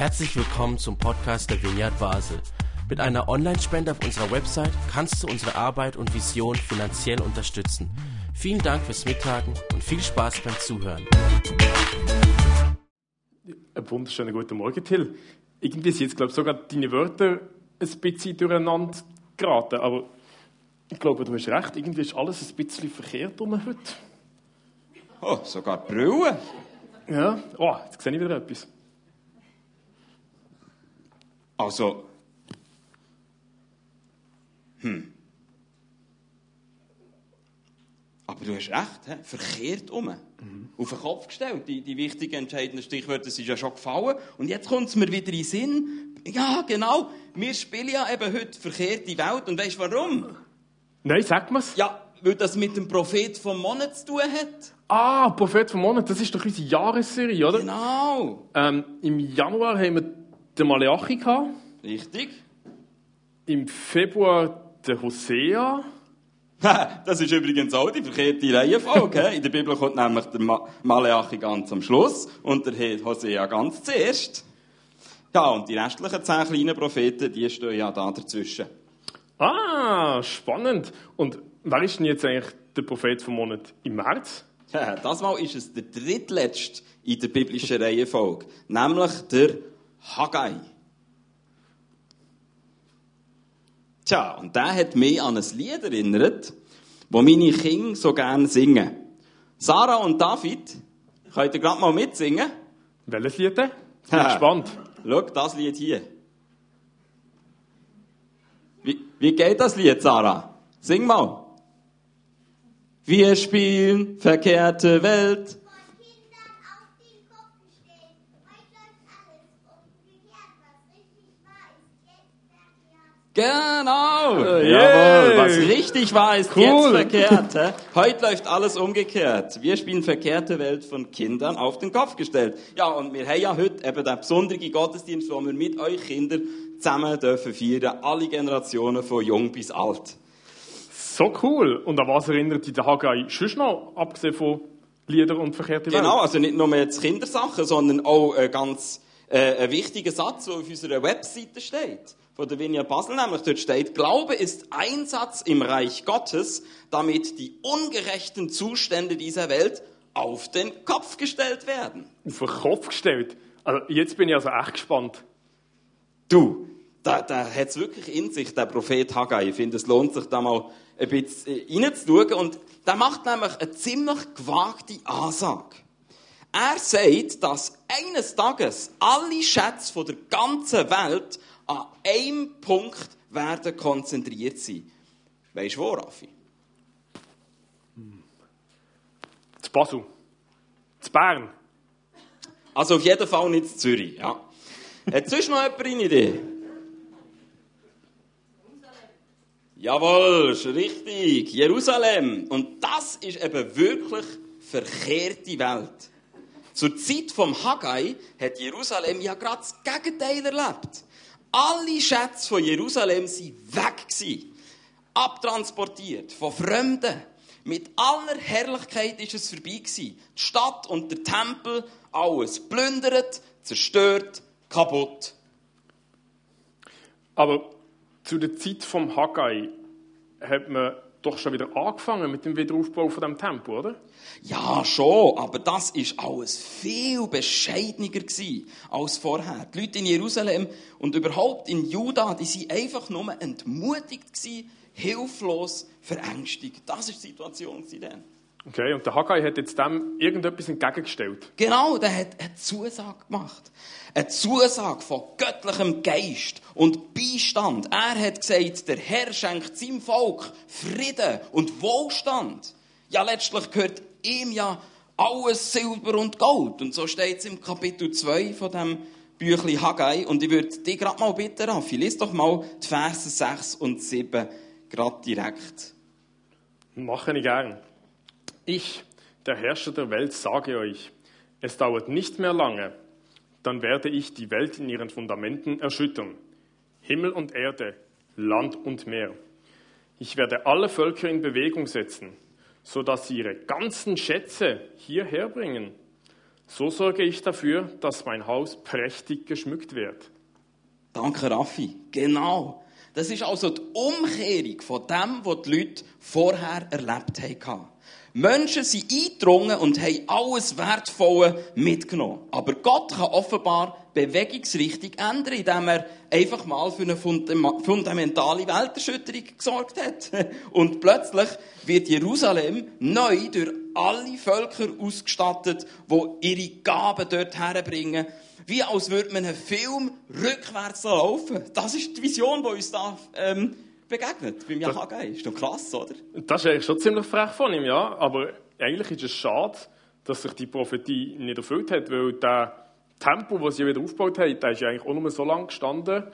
Herzlich willkommen zum Podcast der Vineyard Basel. Mit einer Online-Spende auf unserer Website kannst du unsere Arbeit und Vision finanziell unterstützen. Vielen Dank fürs Mittagen und viel Spaß beim Zuhören. Einen wunderschönen guten Morgen, Till. Irgendwie sind jetzt, glaube ich, sogar deine Wörter ein bisschen durcheinander geraten, aber ich glaube, du hast recht. Irgendwie ist alles ein bisschen verkehrt um heute. Oh, sogar die Brille. Ja, oh, jetzt sehe ich wieder etwas. Also. Hm. Aber du hast recht, he? verkehrt um. Mhm. Auf den Kopf gestellt. Die, die wichtigen, entscheidenden Stichwörter sind ja schon gefallen. Und jetzt kommt es mir wieder in den Sinn. Ja, genau. Wir spielen ja eben heute verkehrte Welt. Und weißt du warum? Nein, sag mir's. Ja, weil das mit dem Prophet vom Monat zu tun hat. Ah, Prophet vom Monat, das ist doch unsere Jahresserie, oder? Genau. Ähm, Im Januar haben wir den Maleachi gehabt. Richtig. Im Februar den Hosea. das ist übrigens auch die verkehrte Reihenfolge. In der Bibel kommt nämlich der Maleachi ganz am Schluss und der Hosea ganz zuerst. Ja, und die restlichen zehn kleinen Propheten, die stehen ja da dazwischen. Ah, spannend. Und wer ist denn jetzt eigentlich der Prophet vom Monat im März? Ja, das Mal ist es der drittletzte in der biblischen Reihenfolge, nämlich der Haggai. Tja, und der hat mich an ein Lied erinnert, wo meine Kinder so gerne singen. Sarah und David, könnt ihr gerade mal mitsingen? Welches Lied denn? Ich bin gespannt. Schau, das Lied hier. Wie, wie geht das Lied, Sarah? Sing mal. Wir spielen verkehrte Welt. Genau! Äh, Jawohl, was richtig war, ist cool. jetzt verkehrt. He? Heute läuft alles umgekehrt. Wir spielen verkehrte Welt von Kindern auf den Kopf gestellt. Ja, und wir haben ja heute eben den besonderen Gottesdienst, wo wir mit euch Kindern zusammen dürfen feiern. Alle Generationen von jung bis alt. So cool. Und an was erinnert dich der Haggai schon noch, abgesehen von Lieder und verkehrte Welt? Genau, also nicht nur jetzt Kindersachen, sondern auch ein ganz äh, ein wichtiger Satz, der auf unserer Webseite steht von der Vineyard Basel, nämlich dort steht, Glaube ist Einsatz im Reich Gottes, damit die ungerechten Zustände dieser Welt auf den Kopf gestellt werden. Auf den Kopf gestellt? Also jetzt bin ich also echt gespannt. Du, da, da hat es wirklich in sich, der Prophet Haggai. Ich finde, es lohnt sich da mal ein bisschen äh, reinzuschauen. Und der macht nämlich eine ziemlich gewagte Ansage. Er sagt, dass eines Tages alle Schätze von der ganzen Welt an einem Punkt werden konzentriert sein. Weißt du wo, Raffi? Zu Basel. Zu Bern. Also auf jeden Fall nicht zu Zürich, ja. Hat sonst noch jemand eine Idee? Jawohl, ist richtig. Jerusalem. Und das ist eben wirklich verkehrte Welt. Zur Zeit vom Haggai hat Jerusalem ja gerade das Gegenteil erlebt. Alle Schätze von Jerusalem waren weg. Abtransportiert von Fremden. Mit aller Herrlichkeit ist es vorbei. Die Stadt und der Tempel, alles plündert, zerstört, kaputt. Aber zu der Zeit vom Haggai hat man doch schon wieder angefangen mit dem Wiederaufbau von dem Tempel, oder? Ja, schon, aber das ist alles viel bescheidener als vorher. Die Leute in Jerusalem und überhaupt in Juda, die sind einfach nur entmutigt gewesen, hilflos, verängstigt. Das ist die Situation dann. Okay, und der Haggai hat jetzt dem irgendetwas entgegengestellt. Genau, der hat eine Zusage gemacht. Eine Zusage von göttlichem Geist und Beistand. Er hat gesagt, der Herr schenkt seinem Volk Frieden und Wohlstand. Ja, letztlich gehört ihm ja alles Silber und Gold. Und so steht es im Kapitel 2 von dem Büchli Haggai. Und ich würde dich gerade mal bitten, Raffi, lies doch mal die Verse 6 und 7 gerade direkt. Mache ich gern. Ich, der Herrscher der Welt, sage euch, es dauert nicht mehr lange, dann werde ich die Welt in ihren Fundamenten erschüttern. Himmel und Erde, Land und Meer. Ich werde alle Völker in Bewegung setzen, so dass sie ihre ganzen Schätze hierher bringen. So sorge ich dafür, dass mein Haus prächtig geschmückt wird. Danke, Raffi. Genau. Das ist also die Umkehrung von dem, was die Leute vorher erlebt haben. Menschen sind eingedrungen und haben alles Wertvolle mitgenommen. Aber Gott kann offenbar Bewegungsrichtung ändern, indem er einfach mal für eine fundamentale Welterschütterung gesorgt hat. Und plötzlich wird Jerusalem neu durch alle Völker ausgestattet, die ihre Gaben dort herbringen. Wie als würde man einen Film rückwärts laufen. Das ist die Vision, die uns da ähm, begegnet beim Jahagai. Ist doch krass, oder? Das ist eigentlich schon ziemlich frech von ihm, ja. Aber eigentlich ist es schade, dass sich die Prophetie nicht erfüllt hat, weil der Tempo, das sie wieder aufgebaut haben, der ist ja eigentlich auch nur so lange gestanden,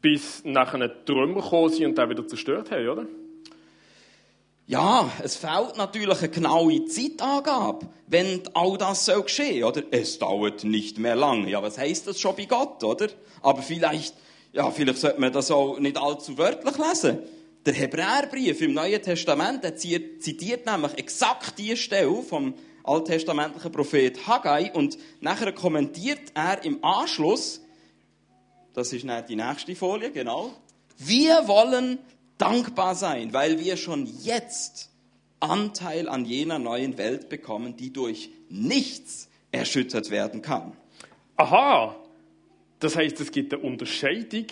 bis nachher Trümmer gekommen sind und den wieder zerstört haben, oder? Ja, es fehlt natürlich eine genaue Zeitangabe, wenn all das soll geschehen, oder? Es dauert nicht mehr lang. Ja, was heißt das schon bei Gott, oder? Aber vielleicht ja, vielleicht sollte man das auch nicht allzu wörtlich lesen. Der Hebräerbrief im Neuen Testament zitiert nämlich exakt die Stelle vom alttestamentlichen Prophet Haggai und nachher kommentiert er im Anschluss, das ist nicht die nächste Folie, genau, wir wollen dankbar sein, weil wir schon jetzt Anteil an jener neuen Welt bekommen, die durch nichts erschüttert werden kann. Aha, das heißt, es gibt eine Unterscheidung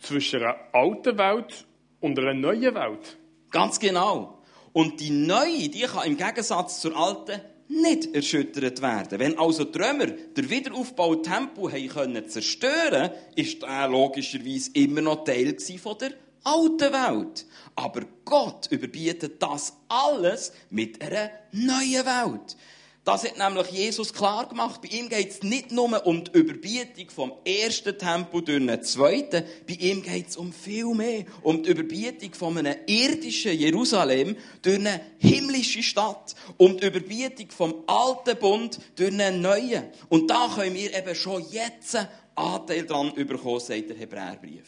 zwischen einer alten Welt und einer neuen Welt. Ganz genau. Und die neue, die kann im Gegensatz zur alten nicht erschüttert werden. Wenn also die Römer der Wiederaufbau Tempo können zerstören, ist er logischerweise immer noch Teil von der alten Welt. Aber Gott überbietet das alles mit einer neuen Welt. Das hat nämlich Jesus klar gemacht. Bei ihm geht es nicht nur um die Überbietung vom ersten Tempel durch den zweiten. Bei ihm geht es um viel mehr. Um die Überbietung von einem irdischen Jerusalem durch eine himmlische Stadt. Um die Überbietung vom alten Bund durch einen neuen. Und da können wir eben schon jetzt Anteil dran bekommen, sagt der Hebräerbrief.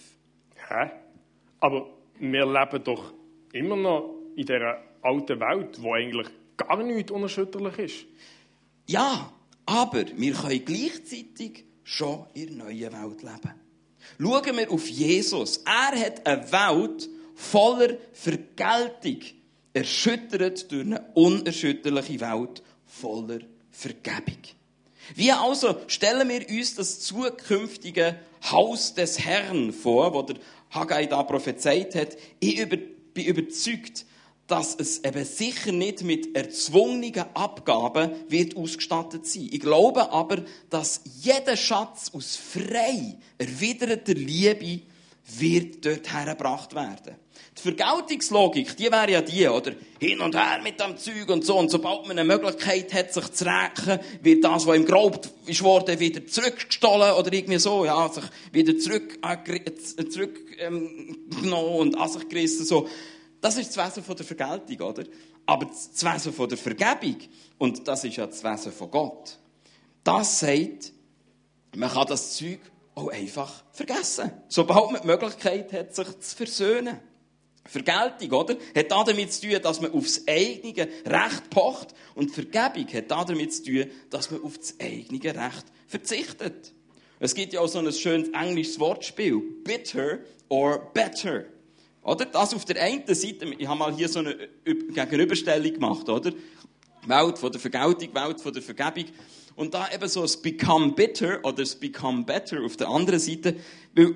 Hä? Aber wir leben doch immer noch in dieser alten Welt, wo eigentlich gar nichts unerschütterlich ist. Ja, aber wir können gleichzeitig schon in der neuen Welt leben. Schauen wir auf Jesus. Er hat eine Welt voller Vergeltung erschüttert durch eine unerschütterliche Welt voller Vergebung. Wie also stellen wir uns das zukünftige Haus des Herrn vor, wo der Haggai da prophezeit hat? Ich bin überzeugt, dass es eben sicher nicht mit erzwungenen Abgaben wird ausgestattet sein. Ich glaube aber, dass jeder Schatz aus frei erwiderter Liebe wird dort hergebracht werden. Die Vergeltungslogik, die wäre ja die, oder? Hin und her mit dem Zeug und so. Und sobald man eine Möglichkeit hat, sich zu rächen, wird das, was ihm geraubt ist worden, wieder zurückgestohlen oder irgendwie so, ja, sich wieder zurück, äh, zurückgenommen ähm, und an sich gerissen, so. Das ist das Wesen von der Vergeltung, oder? Aber das Wesen von der Vergebung, und das ist ja das Wesen von Gott, das sagt, man kann das Zeug auch einfach vergessen. Sobald man die Möglichkeit hat, sich zu versöhnen. Vergeltung, oder? Hat damit zu tun, dass man aufs eigene Recht pocht. Und Vergebung hat damit zu tun, dass man auf das eigene Recht verzichtet. Es gibt ja auch so ein schönes englisches Wortspiel. Bitter or better. Oder? Das auf der einen Seite, ich habe mal hier so eine Gegenüberstellung gemacht, oder? Welt von der Vergeltung, Welt von der Vergebung. Und da eben so das Become Bitter oder das Become Better auf der anderen Seite. Weil,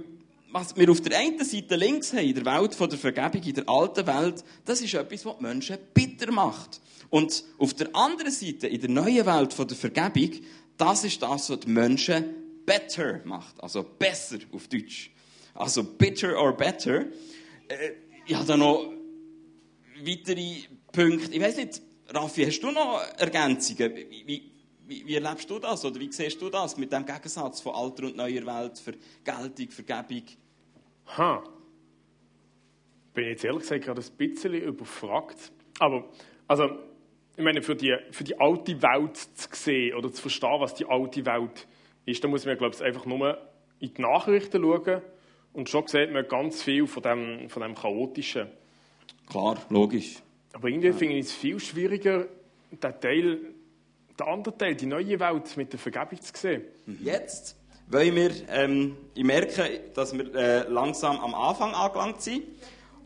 was wir auf der einen Seite links haben, in der Welt von der Vergebung, in der alten Welt, das ist etwas, was die Menschen bitter macht. Und auf der anderen Seite, in der neuen Welt von der Vergebung, das ist das, was die Menschen better macht. Also besser auf Deutsch. Also bitter or better. Äh, ich habe da noch weitere Punkte. Ich weiß nicht, Raffi, hast du noch Ergänzungen? Wie, wie, wie, erlebst du das oder wie siehst du das mit dem Gegensatz von alter und neuer Welt, Vergeltung, Vergebung? Ha. Bin ich jetzt ehrlich gesagt gerade ein bisschen überfragt. Aber, also, ich meine, für die, für die alte Welt zu sehen oder zu verstehen, was die alte Welt ist, da muss man, glaube ich, einfach nur in die Nachrichten schauen und schon sieht man ganz viel von dem, von dem Chaotischen. Klar, logisch. Aber irgendwie ja. finde ich es viel schwieriger, den Teil, der andere Teil, die neue Welt mit der Vergebung zu sehen. Jetzt wollen wir, ähm, ich merke, dass wir äh, langsam am Anfang angelangt sind.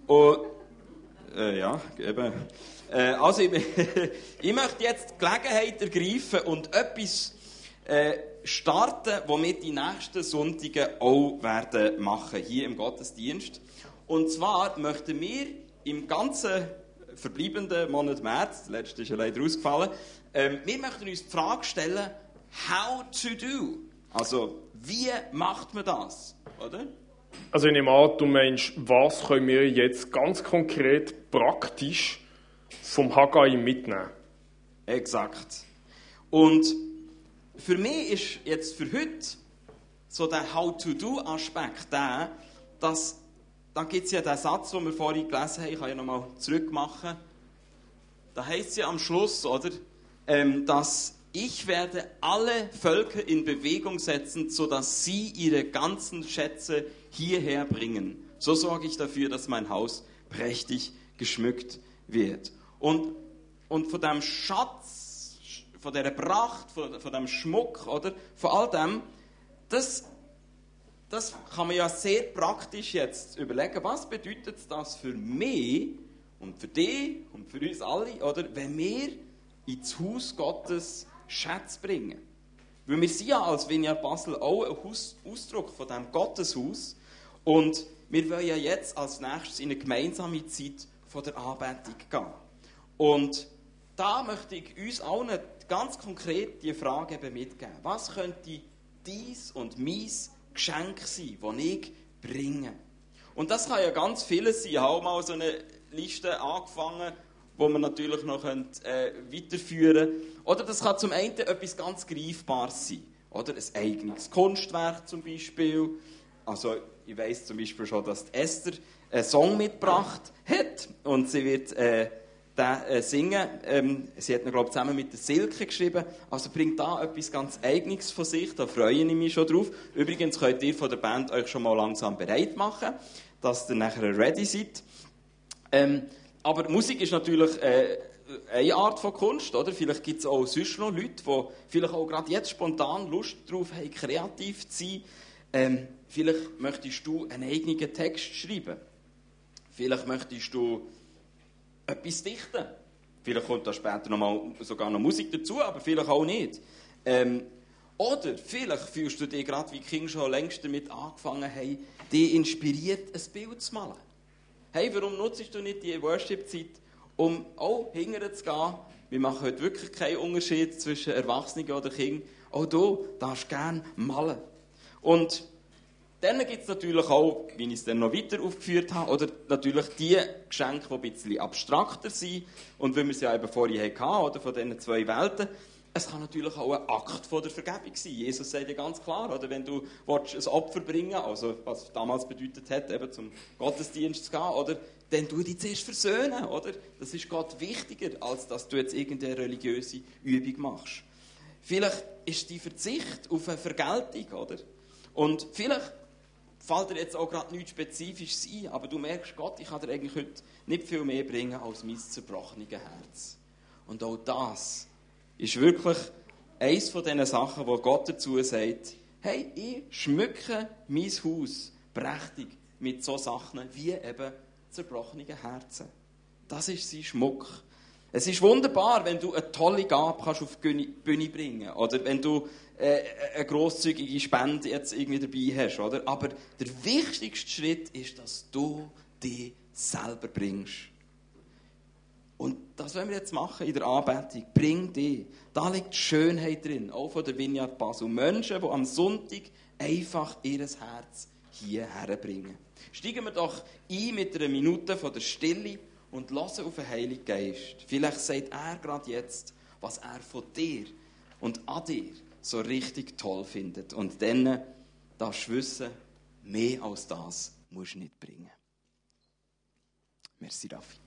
Und, äh, ja, eben. Äh, also, ich, ich, möchte jetzt die Gelegenheit ergreifen und etwas äh, starten, was wir die nächsten Sonntage auch werden machen, hier im Gottesdienst. Und zwar möchten wir im ganzen verbleibenden Monat März, der letzte ist ja leider ausgefallen, ähm, wir möchten uns die Frage stellen, how to do. Also, wie macht man das? Oder? Also ich nehme an, du meinst, was können wir jetzt ganz konkret, praktisch vom Haggai mitnehmen? Exakt. Und für mich ist jetzt für heute so der How-to-Do-Aspekt der, dass, da gibt es ja den Satz, den wir vorhin gelesen haben, ich kann ja nochmal zurückmachen, da heißt es ja am Schluss, oder, ähm, dass ich werde alle Völker in Bewegung setzen, sodass sie ihre ganzen Schätze hierher bringen. So sorge ich dafür, dass mein Haus prächtig geschmückt wird. Und, und von dem Schatz, von der Pracht, von, von dem Schmuck, oder, von all dem, das, das kann man ja sehr praktisch jetzt überlegen. Was bedeutet das für mich und für dich und für uns alle, oder, wenn wir ins Haus Gottes Schätze bringen. Weil wir sind ja als Vineyard Basel auch ein Ausdruck von diesem Gotteshaus. Und wir wollen ja jetzt als nächstes in eine gemeinsame Zeit von der Anbetung gehen. Und da möchte ich uns allen ganz konkret die Frage mitgeben. Was könnte dies und mein Geschenk sein, das ich bringe? Und das kann ja ganz vieles sein. Ich habe mal so eine Liste angefangen wo man natürlich noch könnt, äh, weiterführen könnte. Oder das kann zum einen etwas ganz Greifbares sein. Oder ein eigenes Kunstwerk zum Beispiel. Also ich weiß zum Beispiel schon, dass Esther einen Song mitgebracht hat und sie wird äh, den äh, singen. Ähm, sie hat ihn, glaube ich, zusammen mit der Silke geschrieben. Also bringt da etwas ganz Eigenes von sich, da freue ich mich schon drauf. Übrigens könnt ihr von der Band euch schon mal langsam bereit machen, dass ihr nachher ready seid. Ähm, aber Musik ist natürlich äh, eine Art von Kunst, oder? Vielleicht gibt es auch sonst noch Leute, die vielleicht auch gerade jetzt spontan Lust darauf haben, kreativ zu sein. Ähm, vielleicht möchtest du einen eigenen Text schreiben. Vielleicht möchtest du etwas dichten. Vielleicht kommt da später noch mal sogar noch Musik dazu, aber vielleicht auch nicht. Ähm, oder vielleicht fühlst du dich gerade, wie King schon längst damit angefangen haben, dich inspiriert, ein Bild zu malen hey, warum nutzt du nicht die Worship-Zeit, um auch hinterher zu gehen? Wir machen heute wirklich keinen Unterschied zwischen Erwachsenen oder Kindern. Auch du darfst gerne malen. Und dann gibt es natürlich auch, wie ich es dann noch weiter aufgeführt habe, oder natürlich die Geschenke, die ein bisschen abstrakter sind. Und wie wir es ja eben vorhin hatten, oder von diesen zwei Welten, es kann natürlich auch ein Akt von der Vergebung sein. Jesus sagt ja ganz klar, oder, wenn du ein Opfer bringen also was damals bedeutet hat, eben zum Gottesdienst zu gehen, oder, dann tu dich zuerst versöhnen. Oder? Das ist Gott wichtiger, als dass du jetzt irgendeine religiöse Übung machst. Vielleicht ist die Verzicht auf eine Vergeltung. Oder? Und vielleicht fällt dir jetzt auch gerade nichts Spezifisches ein, aber du merkst, Gott, ich kann dir eigentlich heute nicht viel mehr bringen als mein zerbrochenes Herz. Und auch das ist wirklich eines von diesen Sachen, wo Gott dazu sagt, hey, ich schmücke mein Haus prächtig mit so Sachen wie eben zerbrochenen Herzen. Das ist sein Schmuck. Es ist wunderbar, wenn du eine tolle Gabe kannst auf die Bühne bringen oder wenn du äh, eine grosszügige Spende jetzt irgendwie dabei hast, oder? Aber der wichtigste Schritt ist, dass du dich selber bringst. Und das wollen wir jetzt machen in der Anbetung. Bring die. Da liegt Schönheit drin, auch von der Vineyard Basel. Menschen, die am Sonntag einfach ihr Herz hierher bringen. Steigen wir doch ein mit einer Minute von der Stille und lassen auf den Heiligen Geist. Vielleicht sagt er gerade jetzt, was er von dir und an dir so richtig toll findet. Und dann darfst du wissen, mehr als das musst du nicht bringen. Merci, Raffi.